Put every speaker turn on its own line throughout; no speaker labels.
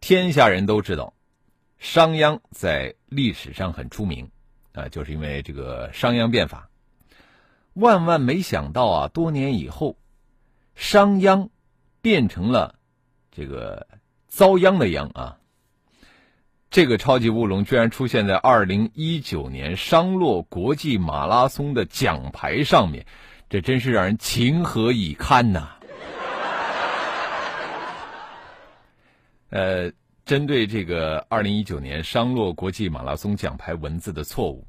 天下人都知道，商鞅在历史上很出名。啊，就是因为这个商鞅变法，万万没想到啊！多年以后，商鞅变成了这个遭殃的殃啊！这个超级乌龙居然出现在二零一九年商洛国际马拉松的奖牌上面，这真是让人情何以堪呐！呃。针对这个二零一九年商洛国际马拉松奖牌文字的错误，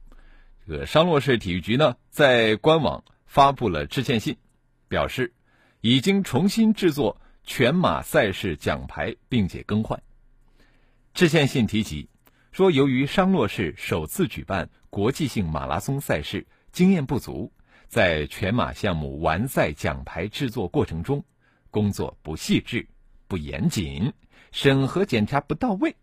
这个商洛市体育局呢在官网发布了致歉信，表示已经重新制作全马赛事奖牌，并且更换。致歉信提及说，由于商洛市首次举办国际性马拉松赛事，经验不足，在全马项目完赛奖牌制作过程中，工作不细致、不严谨。审核检查不到位，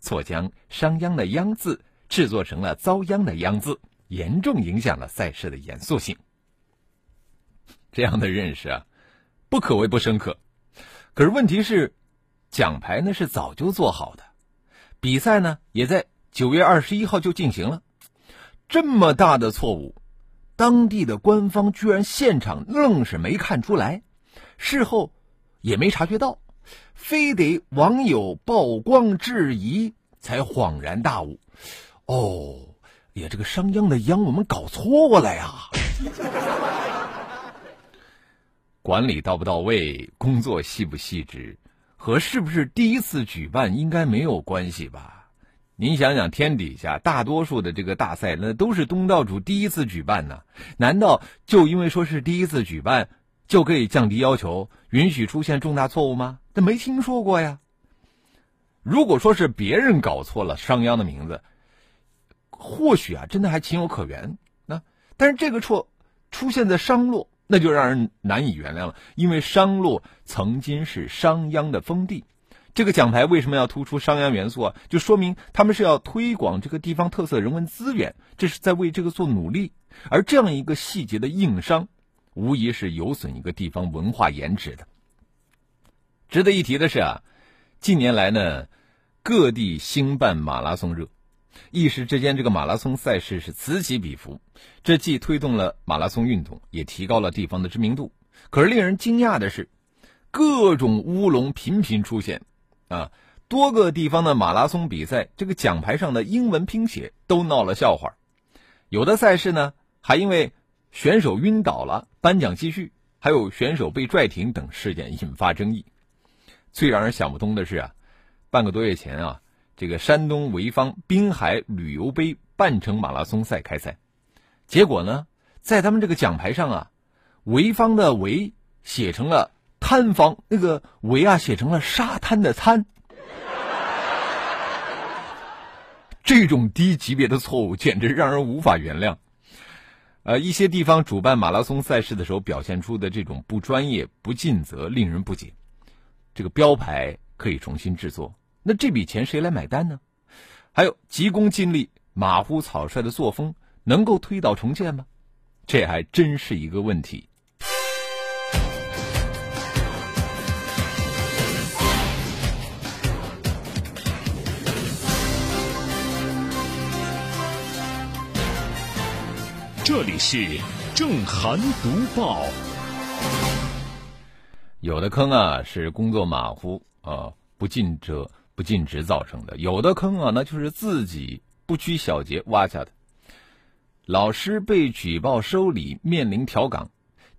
错将商鞅的“鞅”字制作成了遭殃的“殃”字，严重影响了赛事的严肃性。这样的认识啊，不可谓不深刻。可是问题是，奖牌呢是早就做好的，比赛呢也在九月二十一号就进行了。这么大的错误，当地的官方居然现场愣是没看出来，事后也没察觉到。非得网友曝光质疑，才恍然大悟。哦，也，这个商鞅的鞅我们搞错了呀！管理到不到位，工作细不细致，和是不是第一次举办应该没有关系吧？您想想，天底下大多数的这个大赛，那都是东道主第一次举办呢，难道就因为说是第一次举办？就可以降低要求，允许出现重大错误吗？这没听说过呀。如果说是别人搞错了商鞅的名字，或许啊，真的还情有可原。那但是这个错出现在商洛，那就让人难以原谅了。因为商洛曾经是商鞅的封地，这个奖牌为什么要突出商鞅元素啊？就说明他们是要推广这个地方特色人文资源，这是在为这个做努力。而这样一个细节的硬伤。无疑是有损一个地方文化颜值的。值得一提的是啊，近年来呢，各地兴办马拉松热，一时之间这个马拉松赛事是此起彼伏。这既推动了马拉松运动，也提高了地方的知名度。可是令人惊讶的是，各种乌龙频频出现，啊，多个地方的马拉松比赛，这个奖牌上的英文拼写都闹了笑话。有的赛事呢，还因为。选手晕倒了，颁奖继续；还有选手被拽停等事件引发争议。最让人想不通的是啊，半个多月前啊，这个山东潍坊滨海旅游杯半程马拉松赛开赛，结果呢，在他们这个奖牌上啊，潍坊的“潍”写成了“滩方”，那个“潍”啊写成了沙滩的“滩”。这种低级别的错误简直让人无法原谅。呃，一些地方主办马拉松赛事的时候表现出的这种不专业、不尽责，令人不解。这个标牌可以重新制作，那这笔钱谁来买单呢？还有急功近利、马虎草率的作风，能够推倒重建吗？这还真是一个问题。
这里是正涵读报。
有的坑啊是工作马虎啊不尽责不尽职造成的，有的坑啊那就是自己不拘小节挖下的。老师被举报收礼，面临调岗，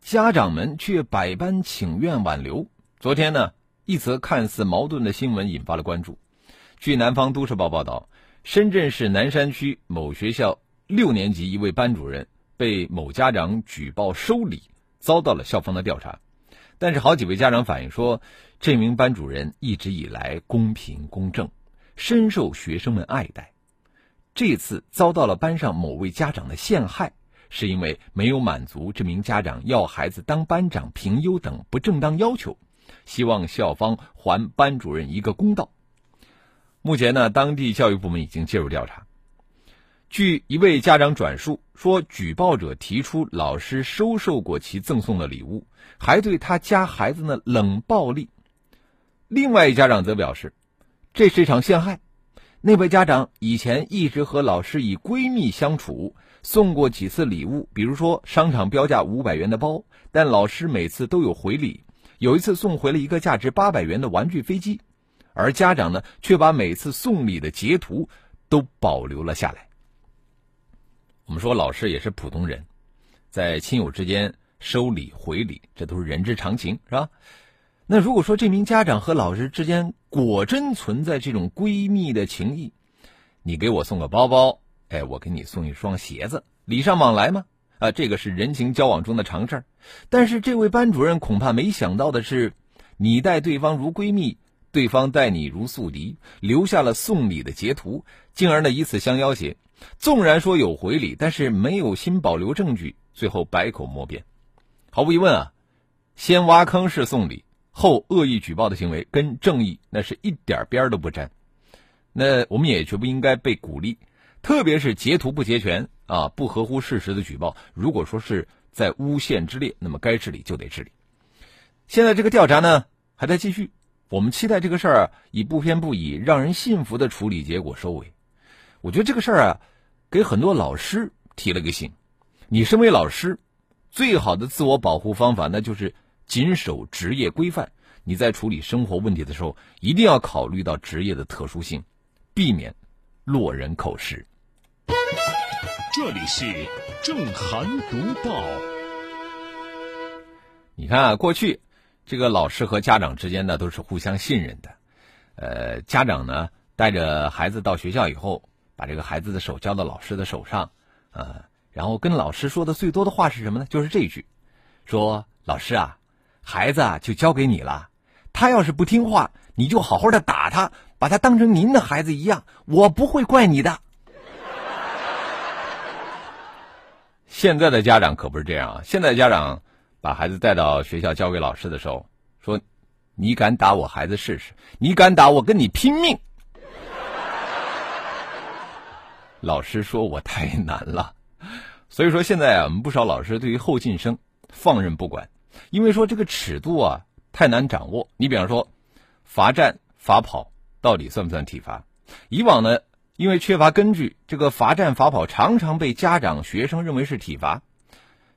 家长们却百般请愿挽留。昨天呢，一则看似矛盾的新闻引发了关注。据南方都市报报道，深圳市南山区某学校六年级一位班主任。被某家长举报收礼，遭到了校方的调查。但是好几位家长反映说，这名班主任一直以来公平公正，深受学生们爱戴。这次遭到了班上某位家长的陷害，是因为没有满足这名家长要孩子当班长评优等不正当要求，希望校方还班主任一个公道。目前呢，当地教育部门已经介入调查。据一位家长转述说，举报者提出老师收受过其赠送的礼物，还对他家孩子呢冷暴力。另外一家长则表示，这是一场陷害。那位家长以前一直和老师以闺蜜相处，送过几次礼物，比如说商场标价五百元的包，但老师每次都有回礼。有一次送回了一个价值八百元的玩具飞机，而家长呢却把每次送礼的截图都保留了下来。我们说老师也是普通人，在亲友之间收礼回礼，这都是人之常情，是吧？那如果说这名家长和老师之间果真存在这种闺蜜的情谊，你给我送个包包，哎，我给你送一双鞋子，礼尚往来吗？啊，这个是人情交往中的常事儿。但是这位班主任恐怕没想到的是，你待对方如闺蜜，对方待你如宿敌，留下了送礼的截图，进而呢以此相要挟。纵然说有回礼，但是没有心保留证据，最后百口莫辩。毫无疑问啊，先挖坑式送礼，后恶意举报的行为，跟正义那是一点边都不沾。那我们也绝不应该被鼓励，特别是截图不截全啊，不合乎事实的举报，如果说是在诬陷之列，那么该治理就得治理。现在这个调查呢还在继续，我们期待这个事儿以不偏不倚、让人信服的处理结果收尾。我觉得这个事儿啊，给很多老师提了个醒。你身为老师，最好的自我保护方法，那就是谨守职业规范。你在处理生活问题的时候，一定要考虑到职业的特殊性，避免落人口实。
这里是正涵读报。
你看啊，过去这个老师和家长之间呢，都是互相信任的。呃，家长呢带着孩子到学校以后。把这个孩子的手交到老师的手上，呃，然后跟老师说的最多的话是什么呢？就是这句，说老师啊，孩子啊就交给你了，他要是不听话，你就好好的打他，把他当成您的孩子一样，我不会怪你的。现在的家长可不是这样啊，现在家长把孩子带到学校交给老师的时候，说，你敢打我孩子试试？你敢打我，跟你拼命！老师说我太难了，所以说现在啊，我们不少老师对于后进生放任不管，因为说这个尺度啊太难掌握。你比方说，罚站、罚跑到底算不算体罚？以往呢，因为缺乏根据，这个罚站、罚跑常常被家长、学生认为是体罚，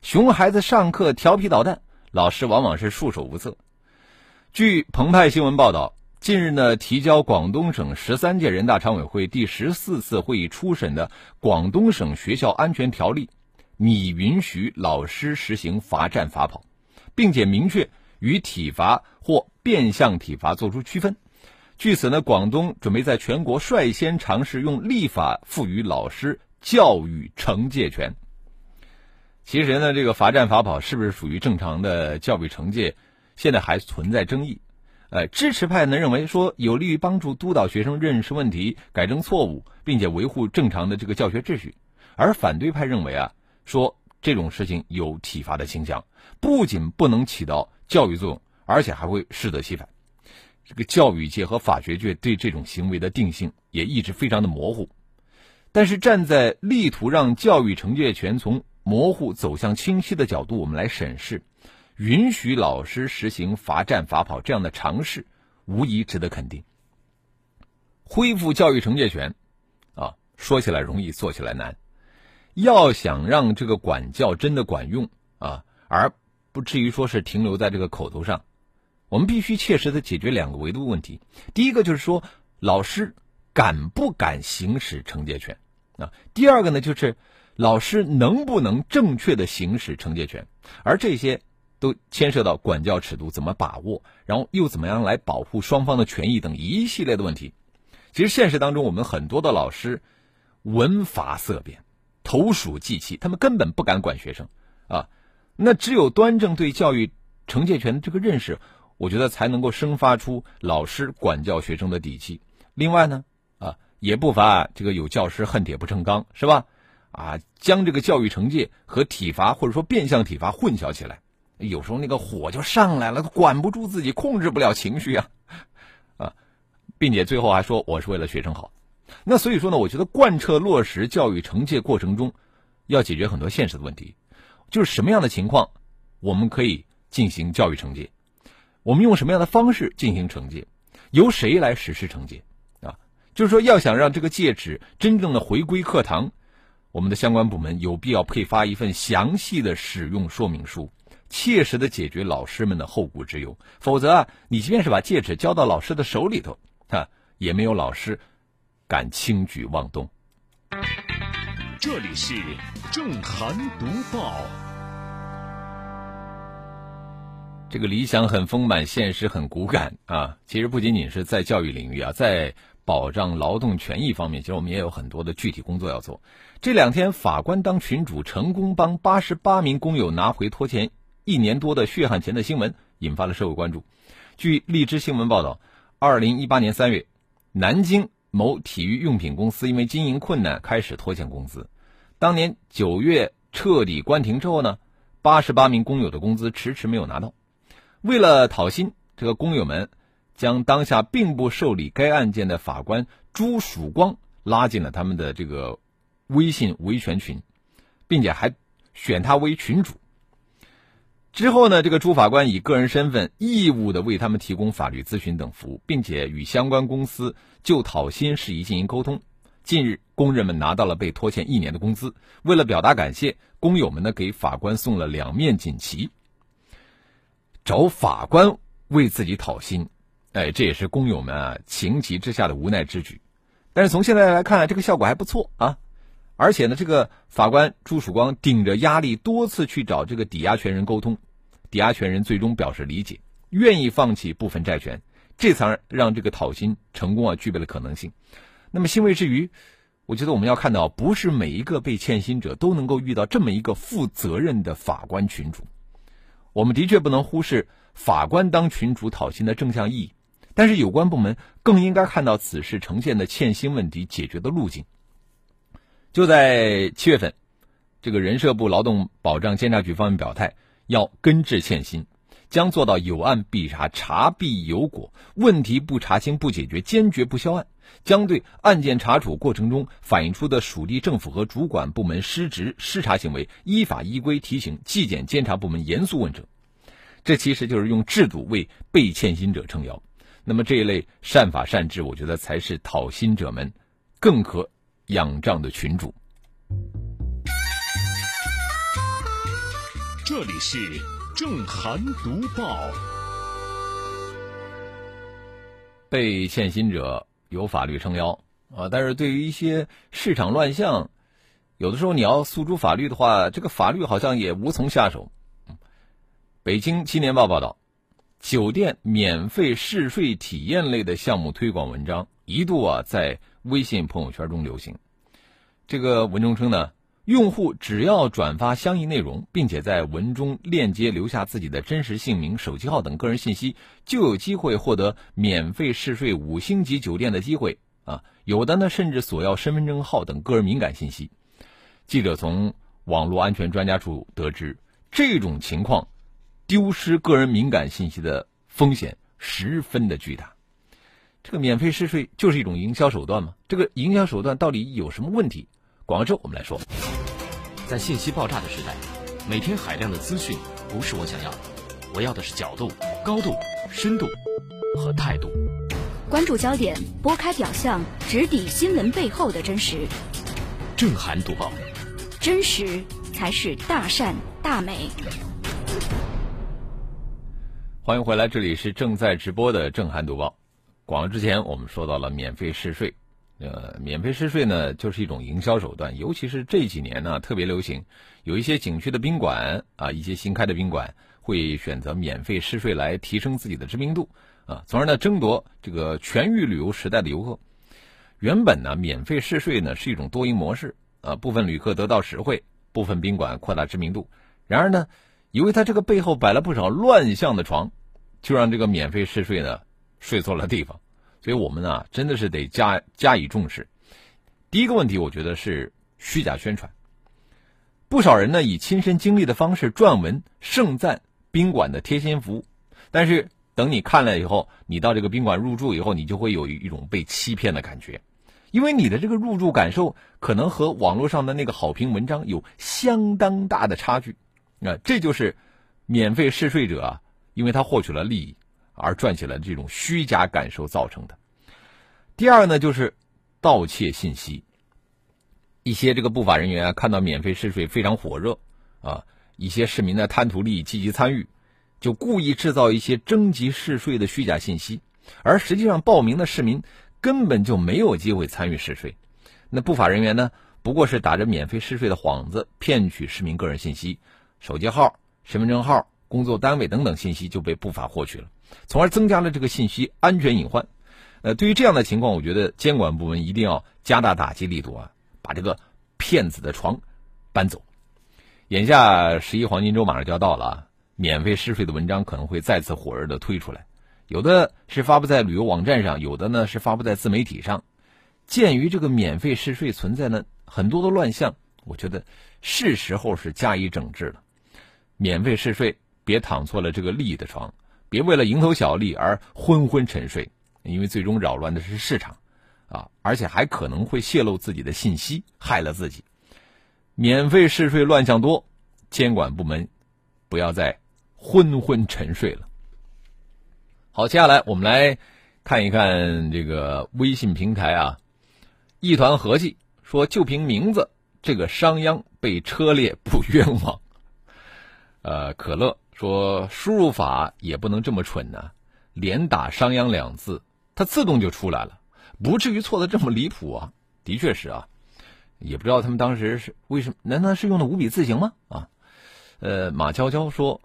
熊孩子上课调皮捣蛋，老师往往是束手无策。据澎湃新闻报道。近日呢，提交广东省十三届人大常委会第十四次会议初审的《广东省学校安全条例》，拟允许老师实行罚站罚跑，并且明确与体罚或变相体罚作出区分。据此呢，广东准备在全国率先尝试用立法赋予老师教育惩戒权。其实呢，这个罚站罚跑是不是属于正常的教育惩戒，现在还存在争议。呃，支持派呢认为说有利于帮助督导学生认识问题、改正错误，并且维护正常的这个教学秩序；而反对派认为啊，说这种事情有体罚的倾向，不仅不能起到教育作用，而且还会适得其反。这个教育界和法学界对这种行为的定性也一直非常的模糊。但是站在力图让教育惩戒权从模糊走向清晰的角度，我们来审视。允许老师实行罚站罚跑这样的尝试，无疑值得肯定。恢复教育惩戒权，啊，说起来容易，做起来难。要想让这个管教真的管用啊，而不至于说是停留在这个口头上，我们必须切实的解决两个维度问题。第一个就是说，老师敢不敢行使惩戒权啊？第二个呢，就是老师能不能正确的行使惩戒权？而这些。都牵涉到管教尺度怎么把握，然后又怎么样来保护双方的权益等一系列的问题。其实现实当中，我们很多的老师闻法色变，投鼠忌器，他们根本不敢管学生啊。那只有端正对教育惩戒权的这个认识，我觉得才能够生发出老师管教学生的底气。另外呢，啊，也不乏这个有教师恨铁不成钢，是吧？啊，将这个教育惩戒和体罚或者说变相体罚混淆起来，有时候那个火就上来了，管不住自己，控制不了情绪啊，啊，并且最后还说我是为了学生好。那所以说呢，我觉得贯彻落实教育惩戒过程中，要解决很多现实的问题，就是什么样的情况我们可以进行教育惩戒，我们用什么样的方式进行惩戒，由谁来实施惩戒啊？就是说，要想让这个戒尺真正的回归课堂。我们的相关部门有必要配发一份详细的使用说明书，切实的解决老师们的后顾之忧。否则啊，你即便是把戒指交到老师的手里头，哈，也没有老师敢轻举妄动。
这里是正涵读报。
这个理想很丰满，现实很骨感啊！其实不仅仅是在教育领域啊，在保障劳动权益方面，其实我们也有很多的具体工作要做。这两天，法官当群主成功帮八十八名工友拿回拖欠一年多的血汗钱的新闻，引发了社会关注。据荔枝新闻报道，二零一八年三月，南京某体育用品公司因为经营困难开始拖欠工资。当年九月彻底关停之后呢，八十八名工友的工资迟迟没有拿到。为了讨薪，这个工友们将当下并不受理该案件的法官朱曙光拉进了他们的这个。微信维权群，并且还选他为群主。之后呢，这个朱法官以个人身份义务的为他们提供法律咨询等服务，并且与相关公司就讨薪事宜进行沟通。近日，工人们拿到了被拖欠一年的工资。为了表达感谢，工友们呢给法官送了两面锦旗。找法官为自己讨薪，哎，这也是工友们啊情急之下的无奈之举。但是从现在来看，这个效果还不错啊。而且呢，这个法官朱曙光顶着压力多次去找这个抵押权人沟通，抵押权人最终表示理解，愿意放弃部分债权，这才让这个讨薪成功啊具备了可能性。那么欣慰之余，我觉得我们要看到，不是每一个被欠薪者都能够遇到这么一个负责任的法官群主。我们的确不能忽视法官当群主讨薪的正向意义，但是有关部门更应该看到此事呈现的欠薪问题解决的路径。就在七月份，这个人社部劳动保障监察局方面表态，要根治欠薪，将做到有案必查，查必有果，问题不查清不解决，坚决不销案。将对案件查处过程中反映出的属地政府和主管部门失职失察行为，依法依规提醒纪检监察部门严肃问责。这其实就是用制度为被欠薪者撑腰。那么这一类善法善治，我觉得才是讨薪者们更可。仰仗的群主。
这里是正涵读报。
被欠薪者有法律撑腰啊，但是对于一些市场乱象，有的时候你要诉诸法律的话，这个法律好像也无从下手。北京青年报报道，酒店免费试睡体验类的项目推广文章一度啊在。微信朋友圈中流行，这个文中称呢，用户只要转发相应内容，并且在文中链接留下自己的真实姓名、手机号等个人信息，就有机会获得免费试睡五星级酒店的机会啊！有的呢，甚至索要身份证号等个人敏感信息。记者从网络安全专家处得知，这种情况丢失个人敏感信息的风险十分的巨大。这个免费试睡就是一种营销手段吗？这个营销手段到底有什么问题？广告之后我们来说。
在信息爆炸的时代，每天海量的资讯不是我想要的，我要的是角度、高度、深度和态度。
关注焦点，拨开表象，直抵新闻背后的真实。
震撼读报，
真实才是大善大美。
欢迎回来，这里是正在直播的正涵读报。广告之前，我们说到了免费试睡，呃，免费试睡呢，就是一种营销手段，尤其是这几年呢，特别流行。有一些景区的宾馆啊，一些新开的宾馆会选择免费试睡来提升自己的知名度啊，从而呢争夺这个全域旅游时代的游客。原本呢，免费试睡呢是一种多赢模式啊，部分旅客得到实惠，部分宾馆扩大知名度。然而呢，以为他这个背后摆了不少乱象的床，就让这个免费试睡呢睡错了地方。所以我们呢真的是得加加以重视。第一个问题，我觉得是虚假宣传。不少人呢以亲身经历的方式撰文盛赞宾馆的贴心服务，但是等你看了以后，你到这个宾馆入住以后，你就会有一种被欺骗的感觉，因为你的这个入住感受可能和网络上的那个好评文章有相当大的差距。那这就是免费试睡者啊，因为他获取了利益而撰写了这种虚假感受造成的。第二呢，就是盗窃信息。一些这个不法人员啊，看到免费试睡非常火热，啊，一些市民呢贪图利益积极参与，就故意制造一些征集试睡的虚假信息，而实际上报名的市民根本就没有机会参与试睡。那不法人员呢，不过是打着免费试睡的幌子，骗取市民个人信息，手机号、身份证号、工作单位等等信息就被不法获取了，从而增加了这个信息安全隐患。呃，对于这样的情况，我觉得监管部门一定要加大打击力度啊。把这个骗子的床搬走。眼下十一黄金周马上就要到了啊，免费试睡的文章可能会再次火热的推出来，有的是发布在旅游网站上，有的呢是发布在自媒体上。鉴于这个免费试睡存在呢很多的乱象，我觉得是时候是加以整治了。免费试睡别躺错了这个利益的床，别为了蝇头小利而昏昏沉睡，因为最终扰乱的是市场。啊，而且还可能会泄露自己的信息，害了自己。免费试睡乱象多，监管部门不要再昏昏沉睡了。好，接下来我们来看一看这个微信平台啊，一团和气说就凭名字，这个商鞅被车裂不冤枉。呃，可乐说输入法也不能这么蠢呢，连打商鞅两字，它自动就出来了。不至于错的这么离谱啊！的确是啊，也不知道他们当时是为什么？难道是用的五笔字形吗？啊，呃，马娇娇说：“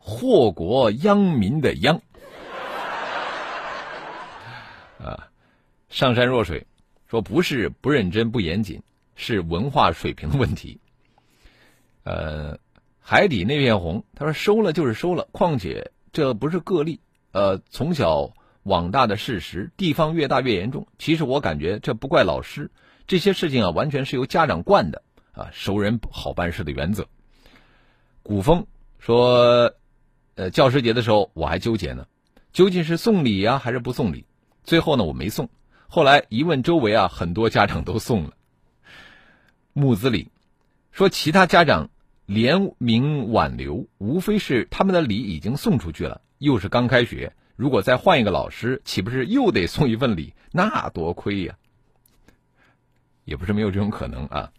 祸国殃民的殃。”啊，上善若水说不是不认真不严谨，是文化水平的问题。呃，海底那片红，他说收了就是收了，况且这不是个例。呃，从小。往大的事实，地方越大越严重。其实我感觉这不怪老师，这些事情啊，完全是由家长惯的啊，熟人好办事的原则。古风说，呃，教师节的时候我还纠结呢，究竟是送礼呀还是不送礼？最后呢，我没送。后来一问周围啊，很多家长都送了。木子李说，其他家长联名挽留，无非是他们的礼已经送出去了，又是刚开学。如果再换一个老师，岂不是又得送一份礼？那多亏呀！也不是没有这种可能啊。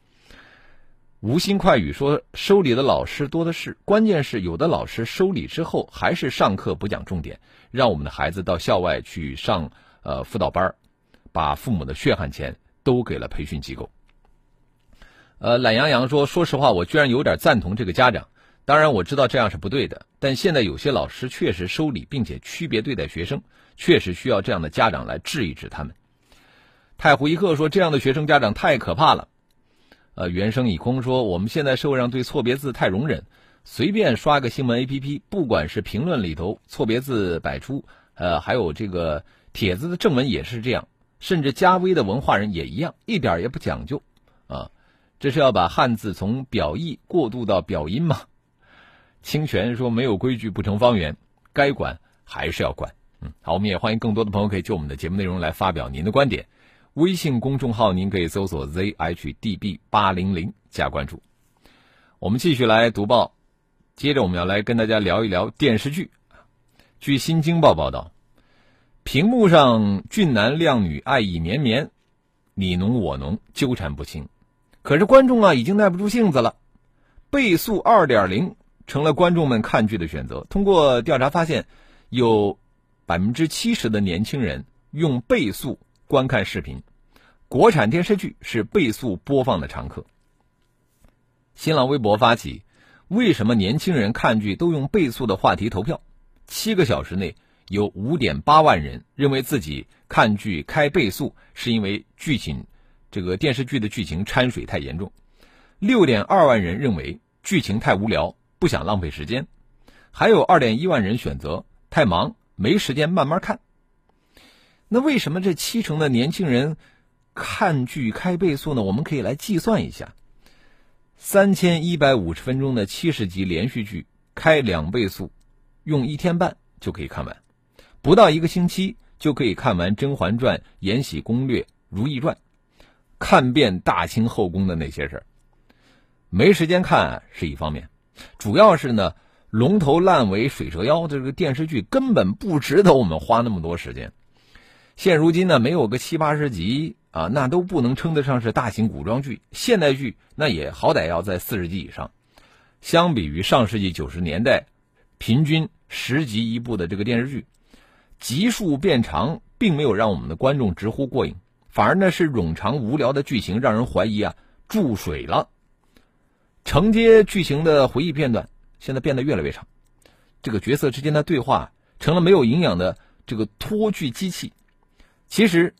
无心快语说，收礼的老师多的是，关键是有的老师收礼之后还是上课不讲重点，让我们的孩子到校外去上呃辅导班把父母的血汗钱都给了培训机构。呃，懒洋洋说，说实话，我居然有点赞同这个家长。当然我知道这样是不对的，但现在有些老师确实收礼并且区别对待学生，确实需要这样的家长来治一治他们。太湖一刻说这样的学生家长太可怕了。呃，原声已空说我们现在社会上对错别字太容忍，随便刷个新闻 A P P，不管是评论里头错别字百出，呃，还有这个帖子的正文也是这样，甚至加微的文化人也一样，一点也不讲究！这是要把汉字从表意过渡到表音吗？清泉说：“没有规矩不成方圆，该管还是要管。”嗯，好，我们也欢迎更多的朋友可以就我们的节目内容来发表您的观点。微信公众号您可以搜索 zhdb 八零零加关注。我们继续来读报，接着我们要来跟大家聊一聊电视剧。据《新京报》报道，屏幕上俊男靓女爱意绵绵，你侬我侬纠缠不清，可是观众啊已经耐不住性子了。倍速二点零。成了观众们看剧的选择。通过调查发现，有百分之七十的年轻人用倍速观看视频，国产电视剧是倍速播放的常客。新浪微博发起“为什么年轻人看剧都用倍速”的话题投票，七个小时内有五点八万人认为自己看剧开倍速是因为剧情这个电视剧的剧情掺水太严重，六点二万人认为剧情太无聊。不想浪费时间；还有二点一万人选择太忙没时间慢慢看。那为什么这七成的年轻人看剧开倍速呢？我们可以来计算一下：三千一百五十分钟的七十集连续剧，开两倍速，用一天半就可以看完，不到一个星期就可以看完《甄嬛传》《延禧攻略》《如懿传》。看遍大清后宫的那些事儿，没时间看是一方面，主要是呢龙头烂尾、水蛇腰这个电视剧根本不值得我们花那么多时间。现如今呢，没有个七八十集啊，那都不能称得上是大型古装剧。现代剧那也好歹要在四十集以上。相比于上世纪九十年代平均十集一部的这个电视剧，集数变长，并没有让我们的观众直呼过瘾。反而呢是冗长无聊的剧情，让人怀疑啊注水了。承接剧情的回忆片段现在变得越来越长，这个角色之间的对话成了没有营养的这个拖剧机器。其实，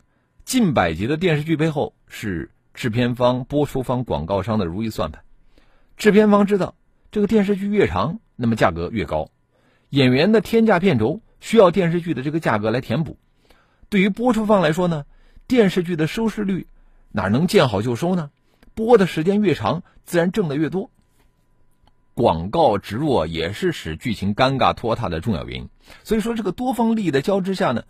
近百集的电视剧背后是制片方、播出方、广告商的如意算盘。制片方知道这个电视剧越长，那么价格越高，演员的天价片酬需要电视剧的这个价格来填补。对于播出方来说呢？电视剧的收视率哪能见好就收呢？播的时间越长，自然挣的越多。广告植入也是使剧情尴尬拖沓的重要原因。所以说，这个多方利益的交织下呢，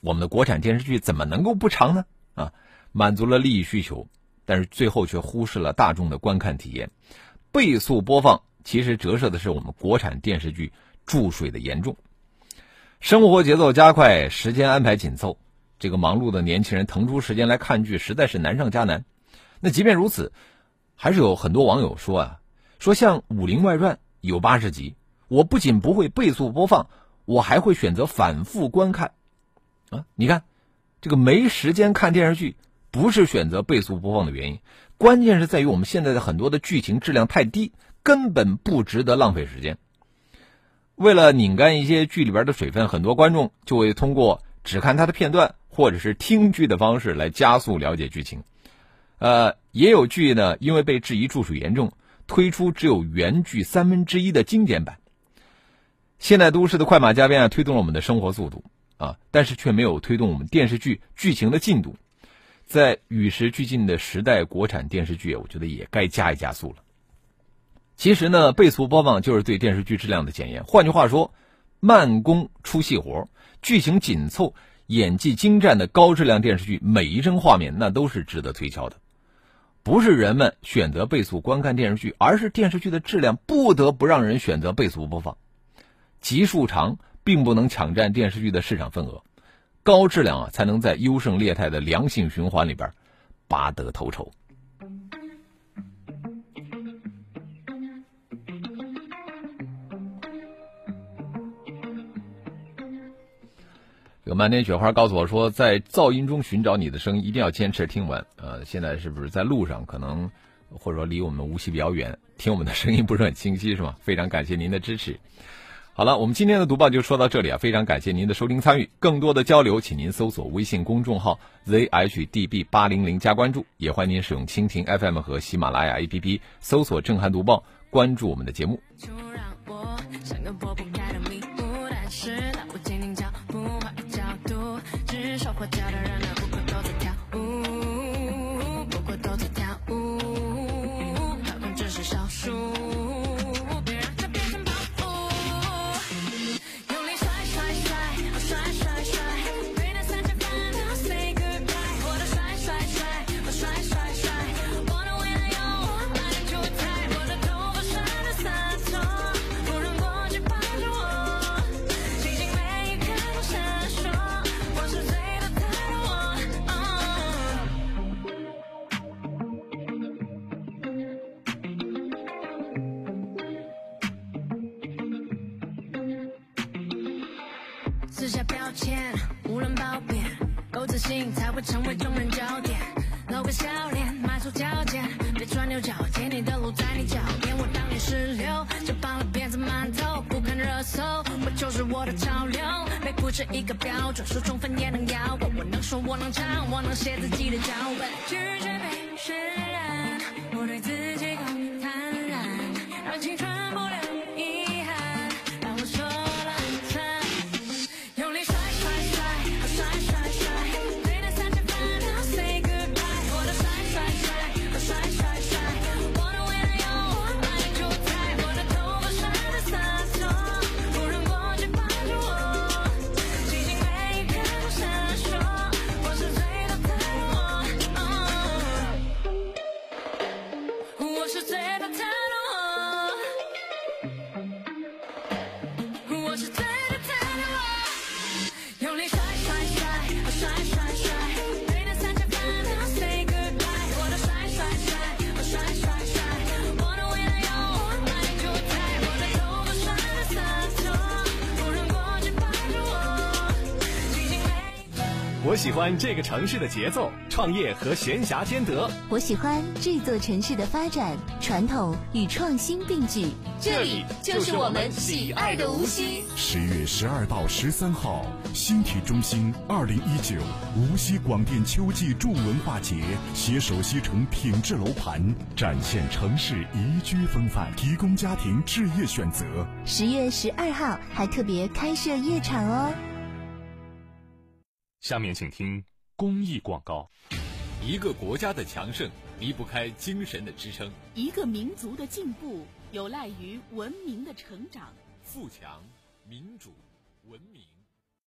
我们的国产电视剧怎么能够不长呢？啊，满足了利益需求，但是最后却忽视了大众的观看体验。倍速播放其实折射的是我们国产电视剧注水的严重。生活节奏加快，时间安排紧凑。这个忙碌的年轻人腾出时间来看剧，实在是难上加难。那即便如此，还是有很多网友说啊，说像《武林外传》有八十集，我不仅不会倍速播放，我还会选择反复观看。啊，你看，这个没时间看电视剧，不是选择倍速播放的原因，关键是在于我们现在的很多的剧情质量太低，根本不值得浪费时间。为了拧干一些剧里边的水分，很多观众就会通过只看它的片段。或者是听剧的方式来加速了解剧情，呃，也有剧呢，因为被质疑注水严重，推出只有原剧三分之一的经典版。现代都市的快马加鞭啊，推动了我们的生活速度啊，但是却没有推动我们电视剧剧情的进度。在与时俱进的时代，国产电视剧我觉得也该加一加速了。其实呢，倍速播放就是对电视剧质量的检验。换句话说，慢工出细活，剧情紧凑。演技精湛的高质量电视剧，每一帧画面那都是值得推敲的。不是人们选择倍速观看电视剧，而是电视剧的质量不得不让人选择倍速播放。集数长并不能抢占电视剧的市场份额，高质量啊才能在优胜劣汰的良性循环里边拔得头筹。有漫天雪花告诉我说，在噪音中寻找你的声音，一定要坚持听完。呃，现在是不是在路上？可能或者说离我们无锡比较远，听我们的声音不是很清晰，是吗？非常感谢您的支持。好了，我们今天的读报就说到这里啊，非常感谢您的收听参与。更多的交流，请您搜索微信公众号 zhdb 八零零加关注，也欢迎您使用蜻蜓 FM 和喜马拉雅 APP 搜索“震撼读报”，关注我们的节目。我我
喜欢这个城市的节奏，创业和闲暇兼得。
我喜欢这座城市的发展，传统与创新并举。
这里就是我们喜爱的无锡。
十月十二到十三号，新体中心二零一九无锡广电秋季助文化节携手西城品质楼盘，展现城市宜居风范，提供家庭置业选择。
十月十二号还特别开设夜场哦。
下面请听公益广告。
一个国家的强盛离不开精神的支撑，
一个民族的进步有赖于文明的成长。
富强、民主。